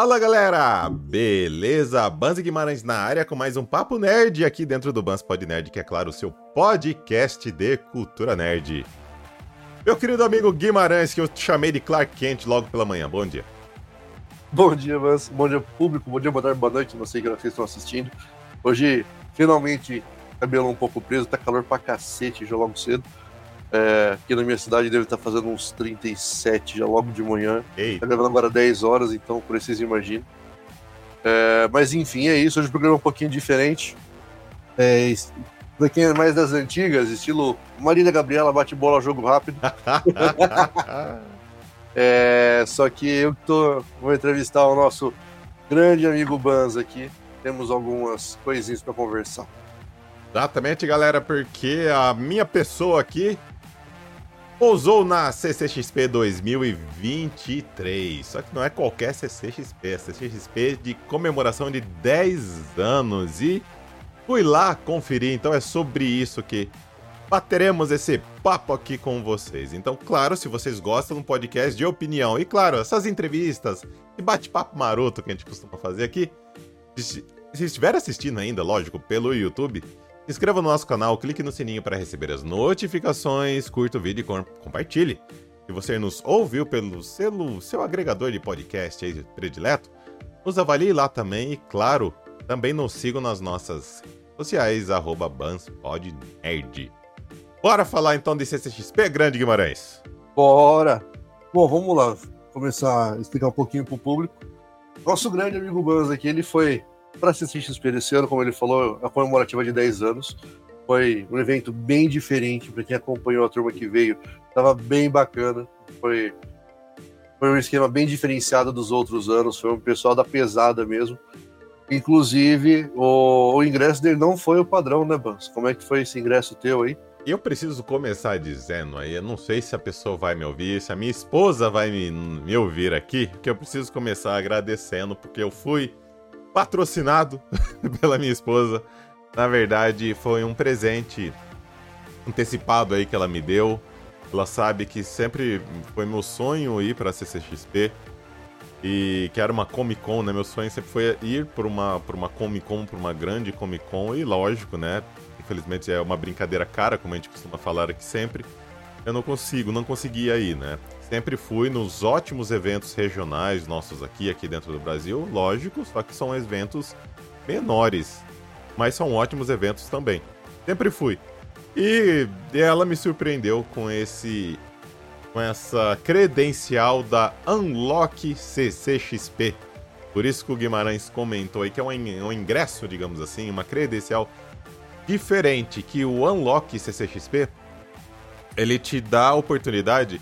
Fala galera, beleza? Banzi Guimarães na área com mais um Papo Nerd aqui dentro do Bans Pod Nerd, que é claro o seu podcast de cultura nerd. Meu querido amigo Guimarães, que eu chamei de Clark Kent logo pela manhã, bom dia. Bom dia, Bans, bom dia público, bom dia, boa tarde, boa noite, não sei que vocês estão assistindo. Hoje, finalmente, cabelo um pouco preso, tá calor pra cacete já logo cedo. É, aqui na minha cidade deve estar fazendo uns 37 já logo de manhã. Eita. Tá gravando agora 10 horas, então por isso vocês imaginam. É, mas enfim, é isso. Hoje o programa é um pouquinho diferente. É, pra quem é mais das antigas, estilo Marília Gabriela bate bola, jogo rápido. é, só que eu tô, vou entrevistar o nosso grande amigo Banz aqui. Temos algumas coisinhas para conversar. Exatamente, galera, porque a minha pessoa aqui Pousou na CCXP 2023. Só que não é qualquer CCXP, é CCXP de comemoração de 10 anos. E fui lá conferir, então é sobre isso que bateremos esse papo aqui com vocês. Então, claro, se vocês gostam um podcast de opinião, e claro, essas entrevistas e bate-papo maroto que a gente costuma fazer aqui, se estiver assistindo ainda, lógico, pelo YouTube, Inscreva no nosso canal, clique no sininho para receber as notificações, curta o vídeo e compartilhe. Se você nos ouviu pelo selo, seu agregador de podcast aí predileto, nos avalie lá também e, claro, também nos sigam nas nossas sociais, arroba BansPodNerd. Bora falar então de CCXP Grande Guimarães? Bora! Bom, vamos lá, começar a explicar um pouquinho pro público. Nosso grande amigo Bans aqui, ele foi para assistir XP esse ano, como ele falou, a comemorativa de 10 anos. Foi um evento bem diferente para quem acompanhou a turma que veio. Tava bem bacana. Foi, foi um esquema bem diferenciado dos outros anos. Foi um pessoal da pesada mesmo. Inclusive, o, o ingresso dele não foi o padrão, né, Bans? Como é que foi esse ingresso teu aí? Eu preciso começar dizendo aí, eu não sei se a pessoa vai me ouvir, se a minha esposa vai me, me ouvir aqui, que eu preciso começar agradecendo, porque eu fui patrocinado pela minha esposa. Na verdade, foi um presente antecipado aí que ela me deu. Ela sabe que sempre foi meu sonho ir para a CCXP e que era uma Comic Con, né? Meu sonho sempre foi ir para uma, por uma Comic Con, para uma grande Comic Con e lógico, né? Infelizmente é uma brincadeira cara, como a gente costuma falar aqui sempre. Eu não consigo, não conseguia ir, né? Sempre fui nos ótimos eventos regionais nossos aqui, aqui dentro do Brasil, lógico, só que são eventos menores, mas são ótimos eventos também. Sempre fui. E ela me surpreendeu com esse com essa credencial da Unlock CCXP. Por isso que o Guimarães comentou aí que é um ingresso, digamos assim, uma credencial diferente que o Unlock CCXP ele te dá a oportunidade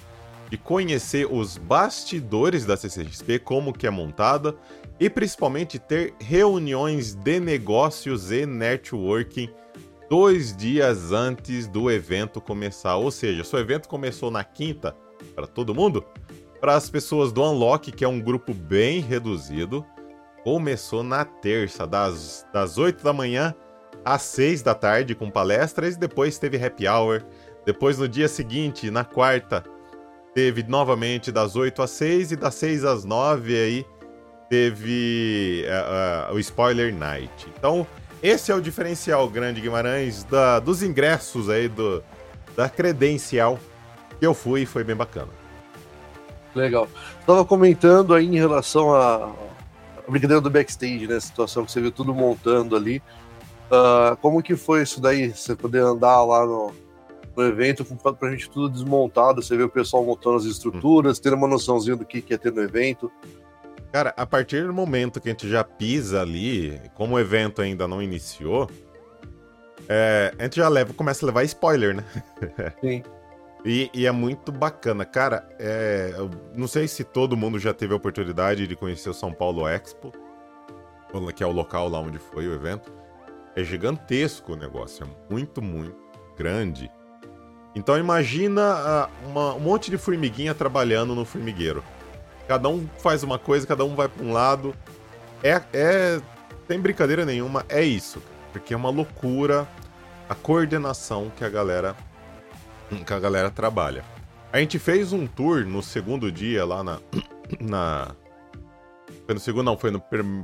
de conhecer os bastidores da CCXP, como que é montada, e principalmente ter reuniões de negócios e networking dois dias antes do evento começar. Ou seja, se o evento começou na quinta, para todo mundo, para as pessoas do Unlock, que é um grupo bem reduzido, começou na terça, das, das 8 da manhã às 6 da tarde, com palestras, e depois teve happy hour. Depois, no dia seguinte, na quarta, teve novamente das 8 às 6 e das 6 às 9 aí teve uh, uh, o Spoiler Night. Então, esse é o diferencial grande Guimarães da, dos ingressos aí do da credencial que eu fui foi bem bacana. Legal. Estava comentando aí em relação à brincadeira do backstage, né? A situação que você viu tudo montando ali. Uh, como que foi isso daí? Você poder andar lá no, no evento, pra gente tudo desmontado, você vê o pessoal montando as estruturas, ter uma noçãozinha do que, que ia ter no evento. Cara, a partir do momento que a gente já pisa ali, como o evento ainda não iniciou, é, a gente já leva, começa a levar spoiler, né? Sim. e, e, é muito bacana. Cara, é, eu não sei se todo mundo já teve a oportunidade de conhecer o São Paulo Expo, que é o local lá onde foi o evento. É gigantesco o negócio, é muito, muito grande. Então imagina uh, uma, um monte de formiguinha trabalhando no formigueiro. Cada um faz uma coisa, cada um vai para um lado. É, é. Brincadeira nenhuma, é isso. Porque é uma loucura a coordenação que a galera. que a galera trabalha. A gente fez um tour no segundo dia lá na. na Foi no segundo, não, foi no.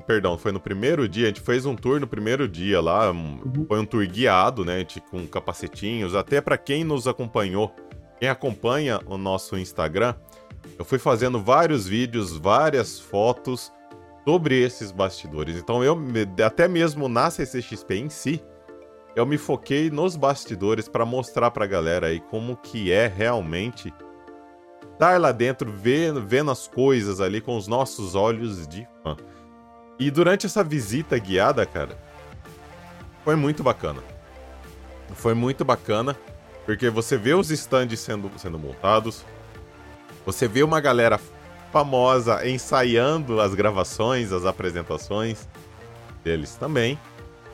Perdão, foi no primeiro dia. A gente fez um tour no primeiro dia lá. Uhum. Foi um tour guiado, né? De, com capacetinhos. Até para quem nos acompanhou, quem acompanha o nosso Instagram, eu fui fazendo vários vídeos, várias fotos sobre esses bastidores. Então eu, até mesmo na CCXP em si, eu me foquei nos bastidores para mostrar pra galera aí como que é realmente estar lá dentro, vendo, vendo as coisas ali com os nossos olhos de fã. E durante essa visita guiada, cara, foi muito bacana. Foi muito bacana, porque você vê os stands sendo, sendo montados, você vê uma galera famosa ensaiando as gravações, as apresentações deles também.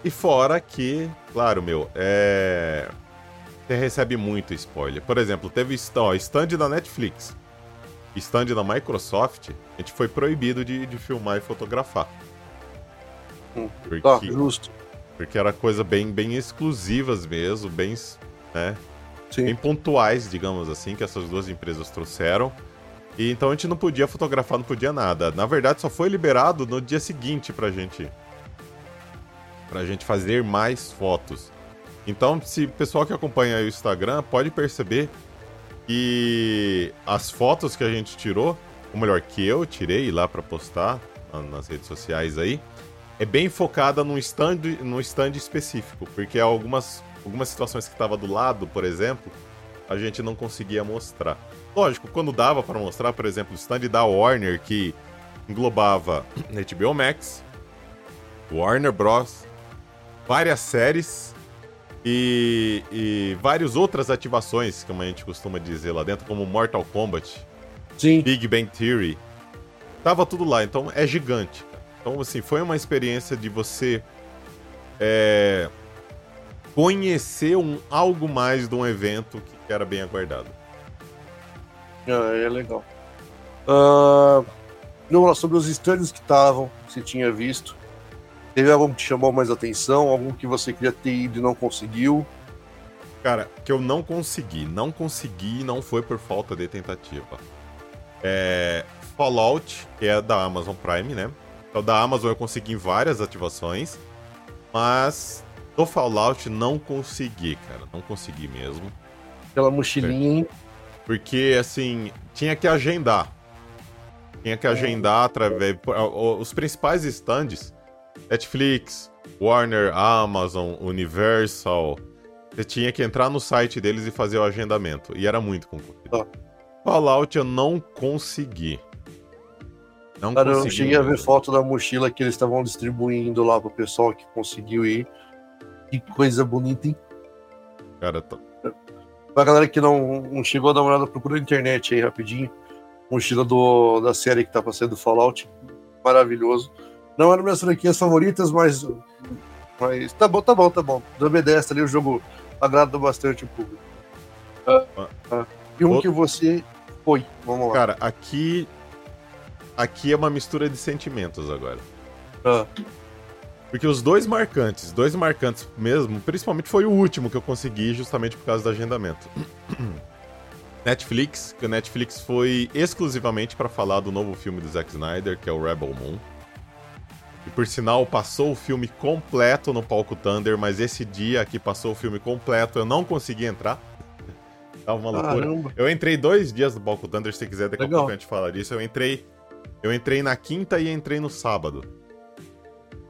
E fora que, claro, meu, é. Você recebe muito spoiler. Por exemplo, teve ó, stand da Netflix, stand da Microsoft, a gente foi proibido de, de filmar e fotografar. Hum, porque, tá, justo. Porque era coisa bem, bem exclusivas mesmo, bem, né, bem pontuais, digamos assim, que essas duas empresas trouxeram. E então a gente não podia fotografar, não podia nada. Na verdade, só foi liberado no dia seguinte pra gente. Pra gente fazer mais fotos. Então, se o pessoal que acompanha o Instagram pode perceber que as fotos que a gente tirou, ou melhor, que eu tirei lá para postar nas redes sociais aí, é bem focada num stand, num stand específico, porque algumas, algumas situações que estava do lado, por exemplo, a gente não conseguia mostrar. Lógico, quando dava para mostrar, por exemplo, o stand da Warner, que englobava HBO Max, Warner Bros., várias séries e, e várias outras ativações, como a gente costuma dizer lá dentro, como Mortal Kombat, Sim. Big Bang Theory. Tava tudo lá, então é gigante. Então, assim, foi uma experiência de você é, conhecer um, algo mais de um evento que era bem aguardado. Ah, é legal. Uh, sobre os stands que estavam, você tinha visto. Teve algum que te chamou mais atenção? Algum que você queria ter ido e não conseguiu? Cara, que eu não consegui. Não consegui não foi por falta de tentativa. É, Fallout, que é da Amazon Prime, né? Então, da Amazon eu consegui várias ativações. Mas do Fallout não consegui, cara. Não consegui mesmo. Pela mochilinha, hein? Porque, assim, tinha que agendar. Tinha que agendar através. Os principais stands: Netflix, Warner, Amazon, Universal. Você tinha que entrar no site deles e fazer o agendamento. E era muito concorrido. Ah. Fallout eu não consegui. Não Cara, consegui eu cheguei a ver foto da mochila que eles estavam distribuindo lá pro pessoal que conseguiu ir. Que coisa bonita, hein? Cara, tô... Pra galera que não, não chegou a dar uma olhada, procura na internet aí rapidinho. Mochila do, da série que tá passando do Fallout. Maravilhoso. Não era minhas franquias favoritas, mas. Mas tá bom, tá bom, tá bom. Do obedece ali, o jogo agrada bastante o público. Ah, ah. E um que você foi, vamos lá. Cara, aqui. Aqui é uma mistura de sentimentos agora. Ah. Porque os dois marcantes, dois marcantes mesmo, principalmente foi o último que eu consegui justamente por causa do agendamento. Netflix, que o Netflix foi exclusivamente para falar do novo filme do Zack Snyder, que é o Rebel Moon. E por sinal, passou o filme completo no palco Thunder, mas esse dia aqui passou o filme completo, eu não consegui entrar. Tava uma loucura. Caramba. Eu entrei dois dias no palco Thunder, se quiser, daqui a pouco a gente fala disso. Eu entrei. Eu entrei na quinta e entrei no sábado.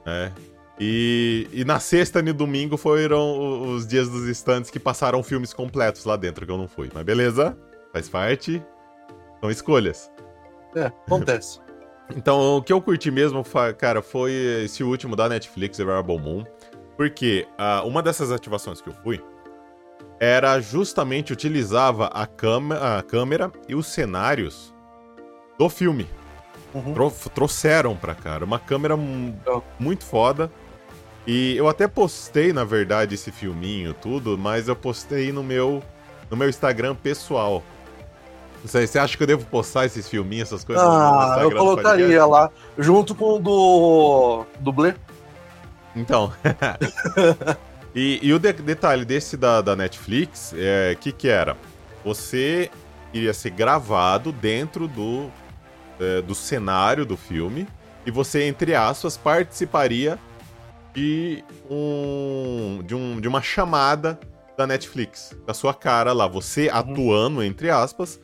É. E, e na sexta e no domingo foram os dias dos stands que passaram filmes completos lá dentro, que eu não fui. Mas beleza, faz parte. São escolhas. É, acontece. então, o que eu curti mesmo, cara, foi esse último da Netflix, The Variable Moon. Porque uh, uma dessas ativações que eu fui era justamente utilizava a, a câmera e os cenários do filme. Uhum. trouxeram pra cá. Uma câmera muito foda. E eu até postei, na verdade, esse filminho, tudo, mas eu postei no meu, no meu Instagram pessoal. Sei, você acha que eu devo postar esses filminhos, essas coisas? Ah, eu colocaria lá, junto com o do dublê. Então. e, e, o de detalhe desse da, da Netflix, é que que era? Você iria ser gravado dentro do, é, do cenário do filme e você, entre aspas, participaria de um, de, um, de uma chamada da Netflix, da sua cara lá, você uhum. atuando, entre aspas,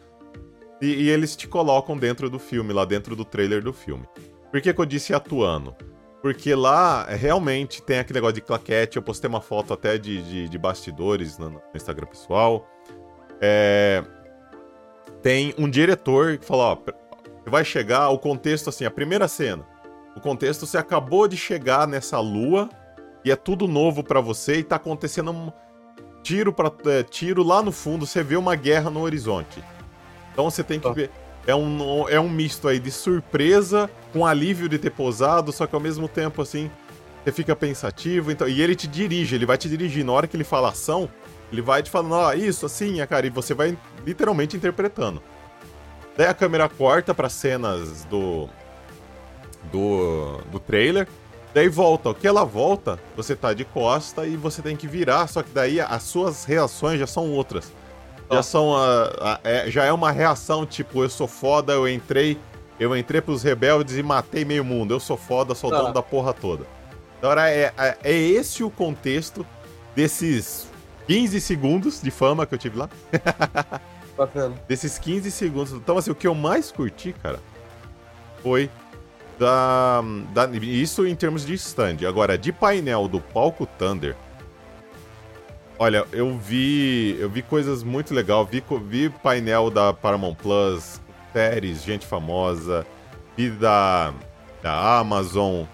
e, e, eles te colocam dentro do filme, lá dentro do trailer do filme. Por que, que eu disse atuando? Porque lá realmente tem aquele negócio de claquete. Eu postei uma foto até de, de, de bastidores no, no, Instagram pessoal. É, tem um diretor que fala: ó, vai chegar o contexto assim, a primeira cena. O contexto você acabou de chegar nessa lua e é tudo novo para você e tá acontecendo um tiro para é, tiro lá no fundo, você vê uma guerra no horizonte. Então você tem que ah. ver é um, é um misto aí de surpresa com alívio de ter posado, só que ao mesmo tempo, assim, você fica pensativo. Então, e ele te dirige, ele vai te dirigir. Na hora que ele fala ação, ele vai te falando, ó, isso, assim, é, cara, e você vai literalmente interpretando. Daí a câmera corta para cenas do, do, do trailer. Daí volta. O que ela volta, você tá de costa e você tem que virar, só que daí as suas reações já são outras. Já são a, a, é, já é uma reação, tipo, eu sou foda, eu entrei, eu entrei pros rebeldes e matei meio mundo. Eu sou foda, sou dono da porra toda. Então é, é, é esse o contexto desses 15 segundos de fama que eu tive lá. Bacana. Desses 15 segundos. Então, assim, o que eu mais curti, cara, foi da, da. Isso em termos de stand. Agora, de painel do palco Thunder Olha, eu vi, eu vi coisas muito legais. Vi, vi painel da Paramount Plus, séries, gente famosa, vi da, da Amazon.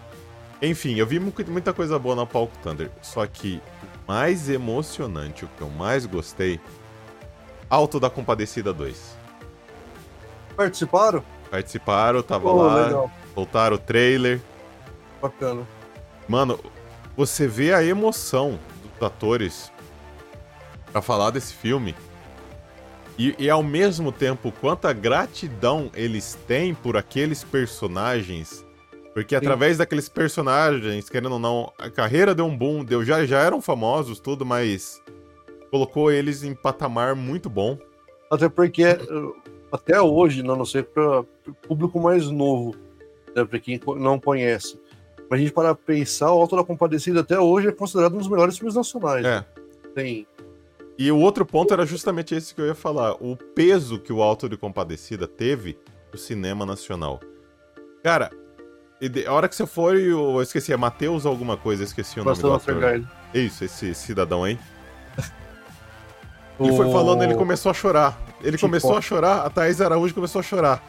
Enfim, eu vi muita coisa boa na Palco Thunder. Só que o mais emocionante, o que eu mais gostei, Alto da Compadecida 2. Participaram? Participaram, tava oh, lá. Legal. Soltaram o trailer. Bacana. Mano, você vê a emoção dos atores para falar desse filme. E, e, ao mesmo tempo, quanta gratidão eles têm por aqueles personagens. Porque Sim. através daqueles personagens, querendo ou não, a carreira deu um boom, deu, já, já eram famosos, tudo, mas colocou eles em patamar muito bom. Até porque, até hoje, não, não sei para público mais novo, né, para quem não conhece. Mas a gente para pensar, o Alto da Compadecida até hoje é considerado um dos melhores filmes nacionais. É. Né? Tem e o outro ponto era justamente esse que eu ia falar. O peso que o Alto de Compadecida teve no cinema nacional. Cara, a hora que você for, eu esqueci, é Matheus alguma coisa, esqueci o nome do ator. Isso, esse cidadão aí. Ele foi falando, ele começou a chorar. Ele que começou a chorar, a Thaís Araújo começou a chorar.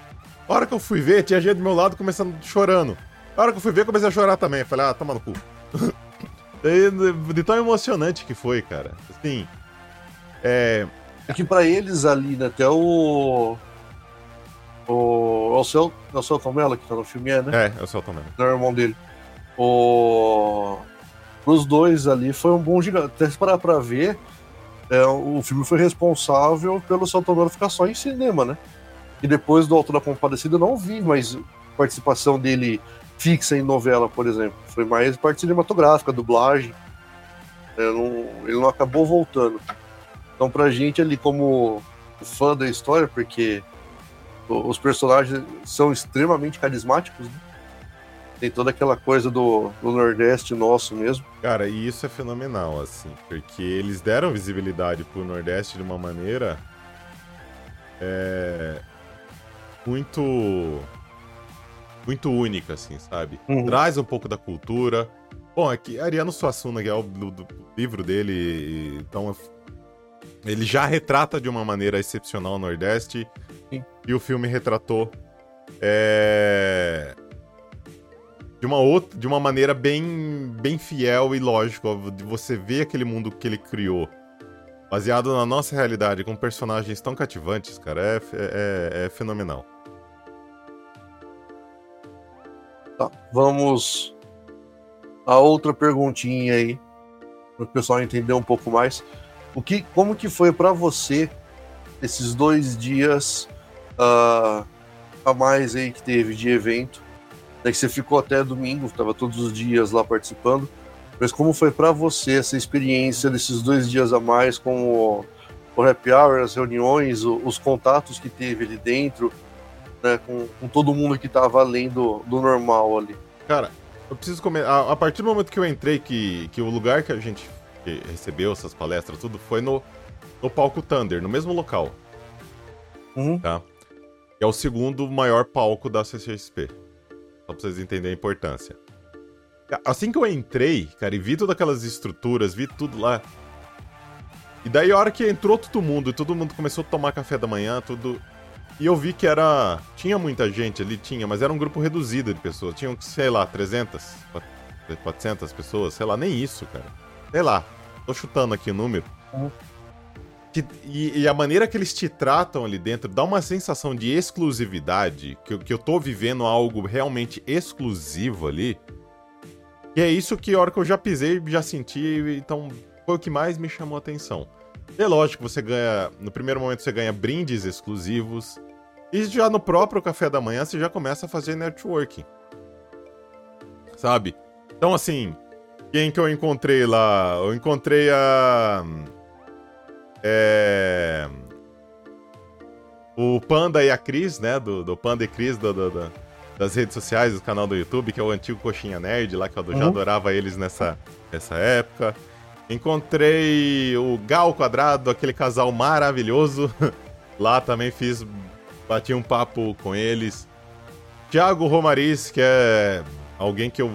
A hora que eu fui ver, tinha gente do meu lado começando chorando. A hora que eu fui ver, comecei a chorar também. Eu falei, ah, toma no cu. de tão emocionante que foi, cara. Assim, é, é que para eles ali, né, até o. O. É o Celton, é o Celton Mello que tá no filme, é, né? É, é o Celton Mello. É o irmão dele. O. Os dois ali foi um bom gigante. Até se parar pra ver, é, o filme foi responsável pelo Celton Mello ficar só em cinema, né? E depois do Alto da Compadecida eu não vi mais participação dele fixa em novela, por exemplo. Foi mais parte cinematográfica, dublagem. É, não, ele não acabou voltando. Então, pra gente ali, como fã da história, porque os personagens são extremamente carismáticos, né? Tem toda aquela coisa do, do Nordeste nosso mesmo. Cara, e isso é fenomenal, assim, porque eles deram visibilidade pro Nordeste de uma maneira é, muito muito única, assim, sabe? Uhum. Traz um pouco da cultura. Bom, aqui é Ariano Suassuna, que é o do, do livro dele, então ele já retrata de uma maneira excepcional o Nordeste. Sim. E o filme retratou é... de uma outra, de uma maneira bem, bem fiel e lógica. De você ver aquele mundo que ele criou, baseado na nossa realidade, com personagens tão cativantes, cara, é, é, é fenomenal. Tá, vamos a outra perguntinha aí, para o pessoal entender um pouco mais. O que, como que foi para você esses dois dias uh, a mais aí que teve de evento? Daí que você ficou até domingo, estava todos os dias lá participando. Mas como foi para você essa experiência desses dois dias a mais com o, o happy hour, as reuniões, o, os contatos que teve ali dentro? né, com, com todo mundo que tava além do, do normal ali. Cara, eu preciso comentar. A, a, partir do momento que eu entrei, que, que o lugar que a gente recebeu essas palestras, tudo, foi no, no palco Thunder, no mesmo local. Uhum. Tá? é o segundo maior palco da CCXP. Só pra vocês entenderem a importância. Assim que eu entrei, cara, e vi todas aquelas estruturas, vi tudo lá. E daí a hora que entrou todo mundo, e todo mundo começou a tomar café da manhã, tudo. E eu vi que era. Tinha muita gente ali, tinha, mas era um grupo reduzido de pessoas. Tinham, sei lá, 300, 400 pessoas, sei lá, nem isso, cara. Sei lá. Tô chutando aqui o número. Uhum. E, e, a maneira que eles te tratam ali dentro dá uma sensação de exclusividade, que, que eu tô vivendo algo realmente exclusivo ali. E é isso que a hora que eu já pisei, já senti, então foi o que mais me chamou a atenção. É lógico, você ganha. No primeiro momento você ganha brindes exclusivos. E já no próprio café da manhã você já começa a fazer networking. Sabe? Então assim, quem que eu encontrei lá? Eu encontrei a. É... O Panda e a Cris, né? Do, do Panda e Cris do, do, do, das redes sociais, do canal do YouTube, que é o antigo Coxinha Nerd lá, que eu uhum. já adorava eles nessa, nessa época. Encontrei o Gal Quadrado, aquele casal maravilhoso. lá também fiz. Bati um papo com eles. Thiago Romariz, que é alguém que eu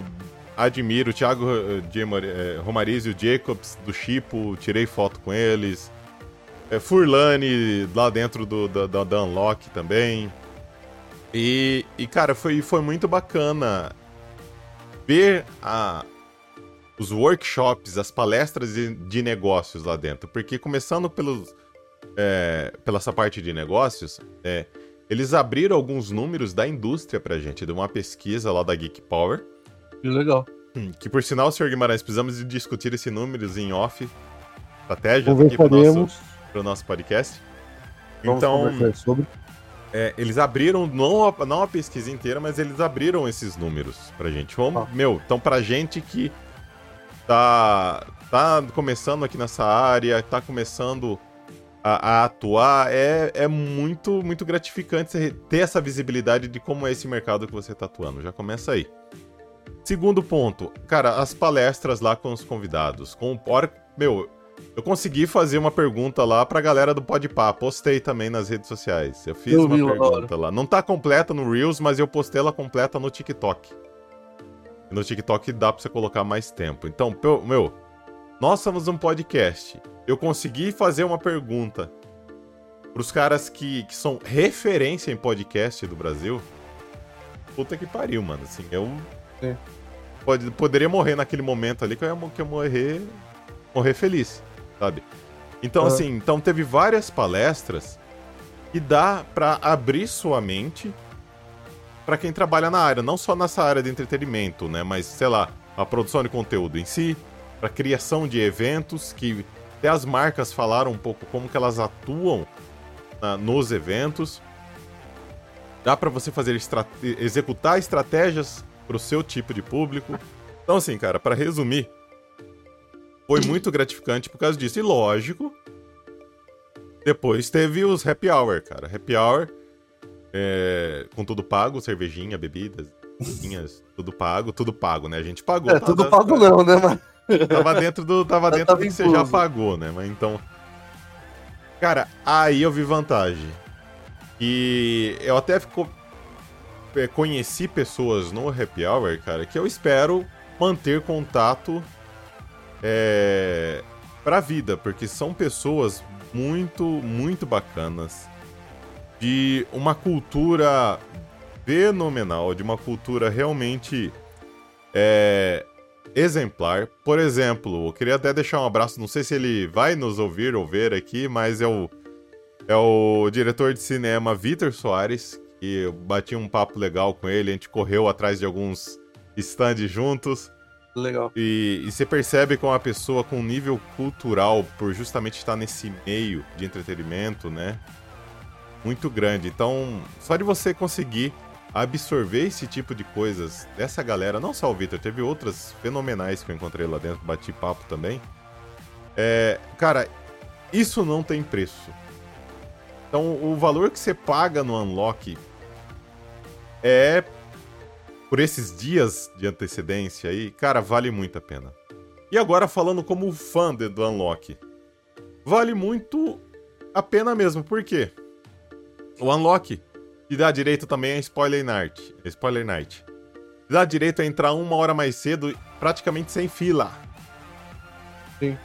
admiro. Thiago eh, Romariz e o Jacobs do Chipo, tirei foto com eles. É, Furlane lá dentro do, da Unlock também. E, e, cara, foi, foi muito bacana ver a, os workshops, as palestras de, de negócios lá dentro. Porque começando pelos, é, pela essa parte de negócios, é, eles abriram alguns números da indústria pra gente, de uma pesquisa lá da Geek Power. Que legal. Hum, que por sinal, senhor Guimarães, precisamos discutir esse números em off. Estratégia aqui pro nosso para o nosso podcast. Vamos então, sobre. É, eles abriram, não a, não a pesquisa inteira, mas eles abriram esses números pra gente. Vamos, ah. Meu, então pra gente que tá, tá começando aqui nessa área, tá começando a, a, atuar, é, é muito, muito gratificante ter essa visibilidade de como é esse mercado que você tá atuando. Já começa aí. Segundo ponto, cara, as palestras lá com os convidados. Com, meu, eu consegui fazer uma pergunta lá pra galera do Podpah. Postei também nas redes sociais. Eu fiz eu uma pergunta lá. Não tá completa no Reels, mas eu postei ela completa no TikTok. no TikTok dá pra você colocar mais tempo. Então, meu, nós somos um podcast. Eu consegui fazer uma pergunta pros caras que, que são referência em podcast do Brasil. Puta que pariu, mano. Assim, eu. É. Pode, poderia morrer naquele momento ali que eu ia, que eu morrer, morrer feliz sabe? Então, uhum. assim, então teve várias palestras que dá para abrir sua mente para quem trabalha na área, não só nessa área de entretenimento, né? Mas, sei lá, a produção de conteúdo em si, para criação de eventos, que até as marcas falaram um pouco como que elas atuam na, nos eventos. Dá para você fazer executar estratégias para o seu tipo de público. Então, assim, cara, para resumir, foi muito gratificante por causa disso. E lógico, depois teve os happy hour, cara. Happy hour é, com tudo pago, cervejinha, bebidas, vinhas, tudo pago, tudo pago, né? A gente pagou. É, tudo pago não, né, mano? Tava dentro do, tava dentro do que você já pagou, né? Mas então... Cara, aí eu vi vantagem. E eu até ficou, é, conheci pessoas no Happy Hour, cara, que eu espero manter contato é, pra vida, porque são pessoas muito, muito bacanas, de uma cultura fenomenal, de uma cultura realmente é, exemplar. Por exemplo, eu queria até deixar um abraço, não sei se ele vai nos ouvir ou ver aqui, mas é o, é o diretor de cinema Vitor Soares, que eu bati um papo legal com ele, a gente correu atrás de alguns stands juntos. Legal. E, e você percebe com uma pessoa com nível cultural, por justamente estar nesse meio de entretenimento, né? Muito grande. Então, só de você conseguir absorver esse tipo de coisas dessa galera, não só o Victor, teve outras fenomenais que eu encontrei lá dentro, bati papo também. É, cara, isso não tem preço. Então, o valor que você paga no Unlock é por esses dias de antecedência aí, cara, vale muito a pena. E agora falando como fã do Unlock, vale muito a pena mesmo, por quê? O Unlock te dá direito também a Spoiler Night. Spoiler Night. Te dá direito a entrar uma hora mais cedo, praticamente sem fila. Sim.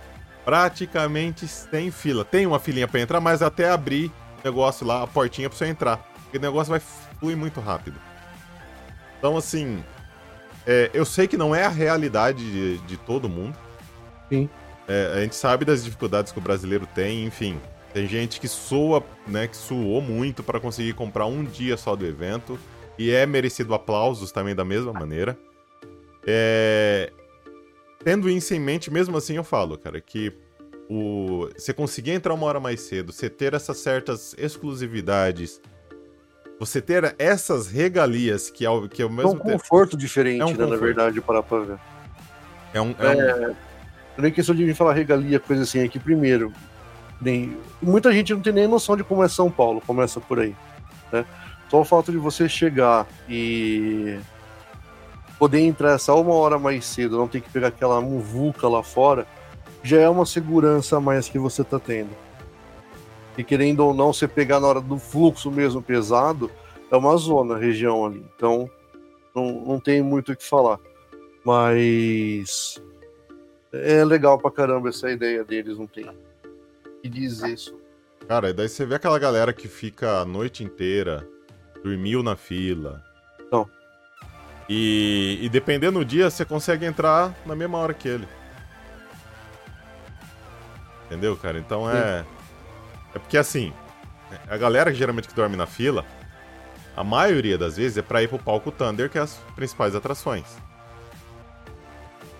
Praticamente sem fila. Tem uma filinha para entrar, mas até abrir negócio lá, a portinha pra você entrar. Porque o negócio vai fluir muito rápido. Então, assim, é, eu sei que não é a realidade de, de todo mundo. Sim. É, a gente sabe das dificuldades que o brasileiro tem, enfim. Tem gente que soa, né, que suou muito para conseguir comprar um dia só do evento. E é merecido aplausos também da mesma maneira. É... Tendo isso em mente, mesmo assim eu falo, cara, que o... você conseguir entrar uma hora mais cedo, você ter essas certas exclusividades, você ter essas regalias que é o, que é o mesmo É um conforto diferente, É um né, conforto. na verdade, para pra ver. É um, é um- É, nem questão de falar regalia, coisa assim, aqui primeiro. Nem, muita gente não tem nem noção de como é São Paulo, começa por aí. Né? Só o fato de você chegar e poder entrar essa uma hora mais cedo, não ter que pegar aquela muvuca lá fora, já é uma segurança a mais que você tá tendo. E querendo ou não, você pegar na hora do fluxo mesmo pesado, é uma zona, a região ali. Então, não, não tem muito o que falar. Mas é legal pra caramba essa ideia deles, não tem. E diz isso. Cara, e daí você vê aquela galera que fica a noite inteira, dormiu na fila. Não. E, e dependendo do dia, você consegue entrar na mesma hora que ele. Entendeu, cara? Então é. É porque assim, a galera que geralmente que dorme na fila, a maioria das vezes é pra ir pro palco Thunder, que é as principais atrações.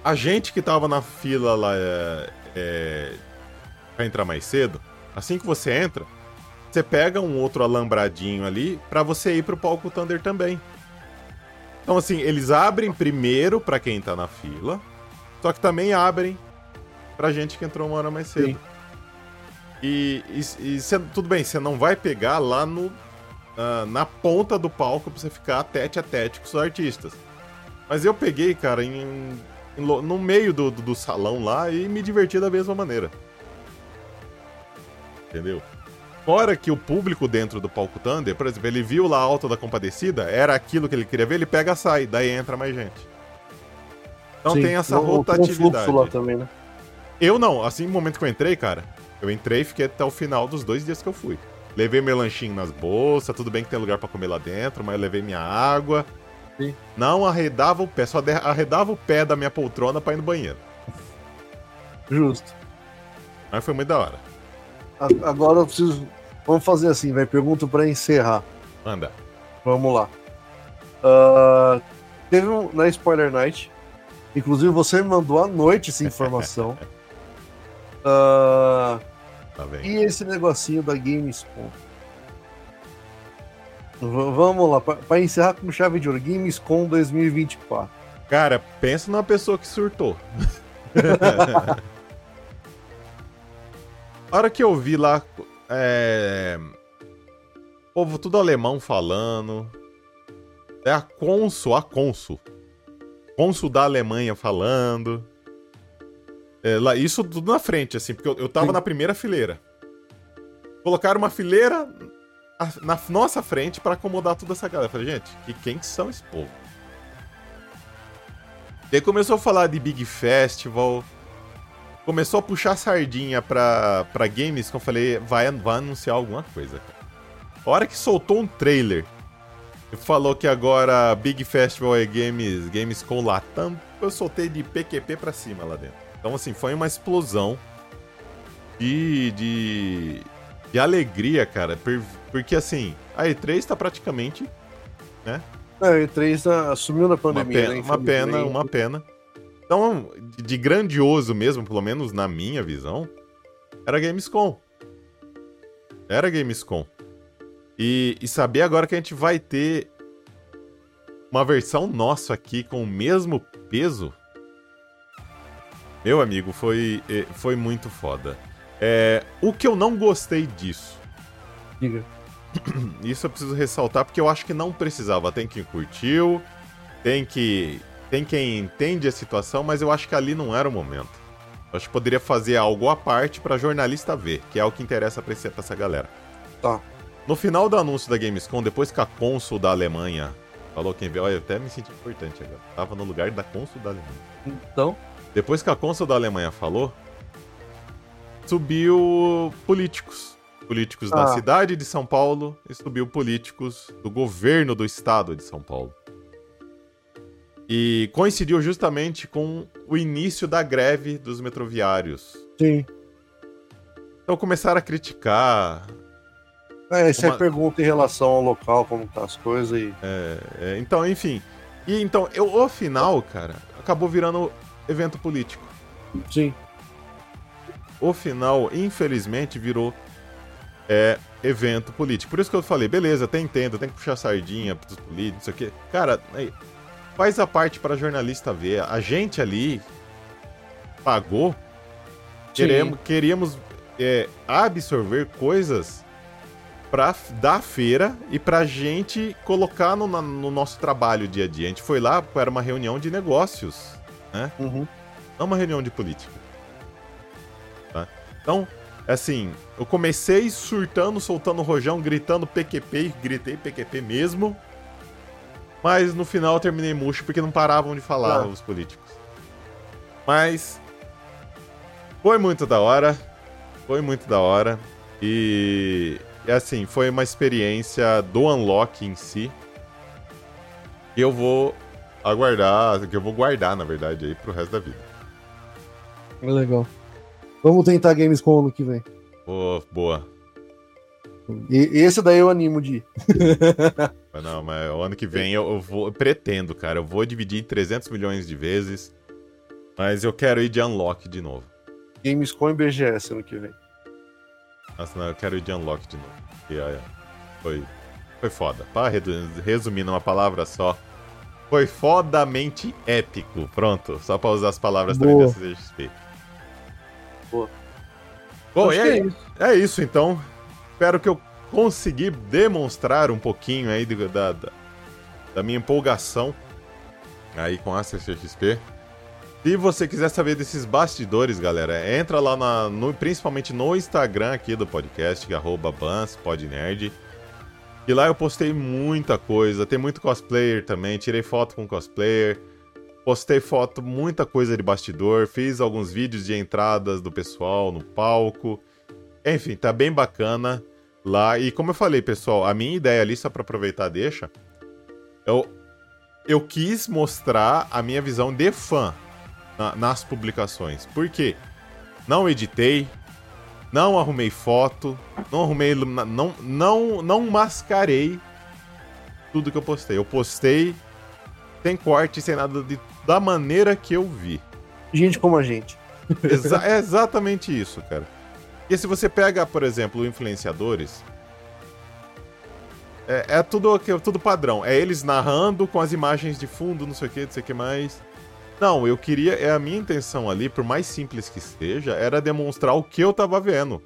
A gente que tava na fila lá é, é, pra entrar mais cedo, assim que você entra, você pega um outro alambradinho ali pra você ir pro palco Thunder também. Então assim, eles abrem primeiro pra quem tá na fila, só que também abrem pra gente que entrou uma hora mais cedo. Sim. E, e, e cê- tudo bem, você não vai pegar lá no ah, na ponta do palco pra você ficar tete a tete com os artistas. Mas eu peguei, cara, em, em no meio do, do, do salão lá e me diverti da mesma maneira. Entendeu? Fora que o público dentro do palco Thunder, por exemplo, ele viu lá a Alta da Compadecida, era aquilo que ele queria ver, ele pega, sai, daí entra mais gente. Então Sim, tem essa um rotatividade. fluxo lá também, né? Eu não, assim, no momento que eu entrei, cara, eu entrei e fiquei até o final dos dois dias que eu fui. Levei meu lanchinho nas bolsas, tudo bem que tem lugar pra comer lá dentro, mas eu levei minha água. Sim. Não arredava o pé, só arredava o pé da minha poltrona pra ir no banheiro. Justo. Mas foi muito da hora. A- Agora eu preciso. Vamos fazer assim, vai. Pergunta pra encerrar. Manda. Vamos lá. Ah, teve um na Spoiler Night. Inclusive você me mandou à noite essa informação. Ah, Tá e esse negocinho da Gamescom? V- vamos lá, pra, pra encerrar com chave de ouro, Gamescom 2024. Cara, pensa numa pessoa que surtou. A hora que eu vi lá. É. Povo tudo alemão falando. É a Consul, a Consul. Consul da Alemanha falando. É, lá, isso tudo na frente, assim, porque eu, eu tava Sim. na primeira fileira. Colocaram uma fileira na nossa frente pra acomodar toda essa galera. Eu falei, gente, que, quem que são esse povo? Daí começou a falar de Big Festival. Começou a puxar sardinha pra, pra games que eu falei, vai, vai anunciar alguma coisa. cara. A hora que soltou um trailer e falou que agora Big Festival é games, games com Latam, eu soltei de PQP pra cima lá dentro. Então, assim, foi uma explosão de, de, de alegria, cara. por- porque, assim, a E3 tá praticamente É, o E3 tá- assumiu na uma pandemia, pena, né, uma pena, uma pena. Então, de- de grandioso mesmo, pelo menos na minha visão, era Gamescom. Era Gamescom. E, e saber agora que a gente vai ter uma versão nossa aqui com o mesmo peso. Meu amigo, foi, eh, foi muito foda. É, o que eu não gostei disso Diga. Isso eu preciso ressaltar porque eu acho que não precisava. Tem quem curtiu, tem que tem quem entende a situação, mas eu acho que ali não era o momento. Eu acho que poderia fazer algo à parte para jornalista ver, que é o que interessa pra essa galera. Tá. No final do anúncio da Gamescom, depois que a cônsul da Alemanha falou quem veio, olha, eu até me senti importante agora. Tava no lugar da cônsul da Alemanha. Então, Depois que a cônsul da Alemanha falou, subiu políticos. Políticos da Ah. cidade de São Paulo e subiu políticos do governo do estado de São Paulo. E coincidiu justamente com o início da greve dos metroviários. sim. Então começaram a criticar. É, essa é Uma- a pergunta em relação ao local, como tá as coisas e. é, então, enfim. E então, eu, o final, cara, acabou virando evento político. Sim. o final, infelizmente, virou é, evento político. Por isso que eu falei, beleza, até entendo, tem que puxar sardinha pros políticos, não sei o quê. Cara, faz a parte para jornalista ver. A gente ali pagou, queremos, queríamos é, absorver coisas pra, da feira e pra gente colocar no, no nosso trabalho dia a dia. A gente foi lá, era uma reunião de negócios, Uhum. não uma reunião de política. Tá? Então, assim, eu comecei surtando, soltando rojão, gritando PQP, e gritei PQP mesmo. Mas no final eu terminei murcho porque não paravam de falar Ah. os políticos. Mas foi muito da hora. Foi muito da hora. E, e assim, foi uma experiência do Unlock em si. Que eu vou aguardar, que eu vou guardar, na verdade, aí pro resto da vida. É legal. Vamos tentar Gamescom ano que vem. Pô, boa. E esse daí eu animo de ir. Mas Não, mas o ano que vem eu, eu vou, eu pretendo, cara. Eu vou dividir em 300 milhões de vezes. Mas eu quero ir de Unlock de novo. Gamescom e BGS ano que vem. Nossa, não, eu quero ir de Unlock de novo. Porque, olha, foi, foi foda. Pra resumir numa palavra só. Foi fodamente épico. Pronto, só pra usar as palavras também Boa. da CXP. Boa. Bom, e aí, é isso. É isso, então. Espero que eu consegui demonstrar um pouquinho aí do- da, da, da minha empolgação aí com a CCXP. Se você quiser saber desses bastidores, galera, entra lá na, no- principalmente no Instagram aqui do podcast, que é arroba banspodnerd. E lá eu postei muita coisa, tem muito cosplayer também, tirei foto com cosplayer, postei foto, muita coisa de bastidor, fiz alguns vídeos de entradas do pessoal no palco. Enfim, tá bem bacana lá. E como eu falei, pessoal, a minha ideia ali, só pra aproveitar, deixa. Eu, eu quis mostrar a minha visão de fã na- nas publicações. Por quê? Não editei, não arrumei foto, não arrumei. Não, não, não mascarei tudo que eu postei. Eu postei sem corte, sem nada de, da maneira que eu vi. Gente como a gente. Exa- é exatamente isso, cara. E se você pega, por exemplo, influenciadores, é, é tudo, que- tudo padrão. É eles narrando com as imagens de fundo, não sei o que, não sei o que mais. Não, eu queria. É a minha intenção ali, por mais simples que seja, era demonstrar o que eu tava vendo.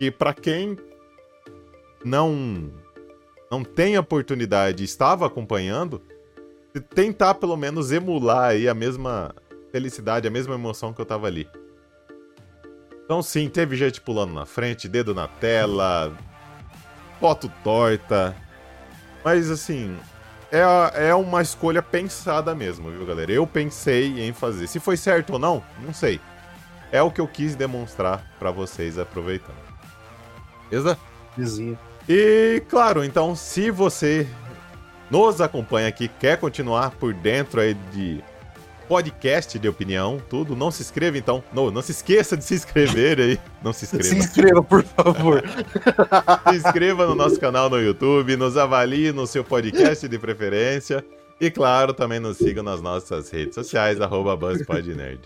E pra quem não não tem oportunidade, estava acompanhando, tentar pelo menos emular aí a mesma felicidade, a mesma emoção que eu tava ali. Então sim, teve gente pulando na frente, dedo na tela, foto torta. Mas assim, é, é uma escolha pensada mesmo, viu, galera? Eu pensei em fazer. Se foi certo ou não, não sei. É o que eu quis demonstrar pra vocês aproveitando. Beleza? Vizinho. E claro, então, se você nos acompanha aqui, quer continuar por dentro aí de podcast de opinião, tudo, não se inscreva então. Não, não se esqueça de se inscrever aí. Não se Se inscreva. inscreva, por favor. Se inscreva no nosso canal no YouTube, nos avalie no seu podcast de preferência. E claro, também nos siga nas nossas redes sociais, arroba BuzzPodNerd.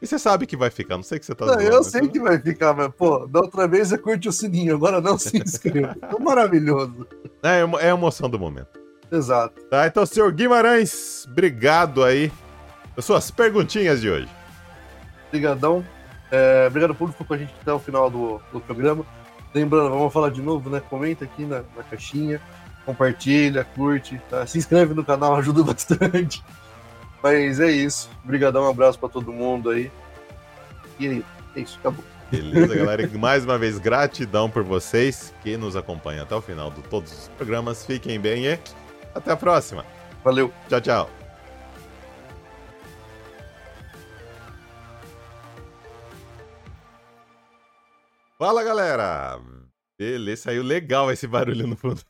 E você sabe que vai ficar, não sei que você tá Não, zoando, eu sei que vai ficar, mas, pô, da outra vez você curte o sininho, agora não se inscreva. Tá maravilhoso. É, é a emoção do momento. Exato. Tá, então, senhor Guimarães, obrigado aí pelas suas perguntinhas de hoje. Obrigadão. É, obrigado, público, com a gente até o final do, do programa. Lembrando, vamos falar de novo, né? Comenta aqui na, na caixinha, compartilha, curte, tá? se inscreve no canal, ajuda bastante. Mas é isso. Obrigadão, um abraço para todo mundo aí. E aí, é isso, acabou. Beleza, galera. Mais uma vez, gratidão por vocês que nos acompanham até o final de todos os programas. Fiquem bem e até a próxima. Valeu. Tchau, tchau. Fala, galera! Beleza, saiu legal esse barulho no fundo.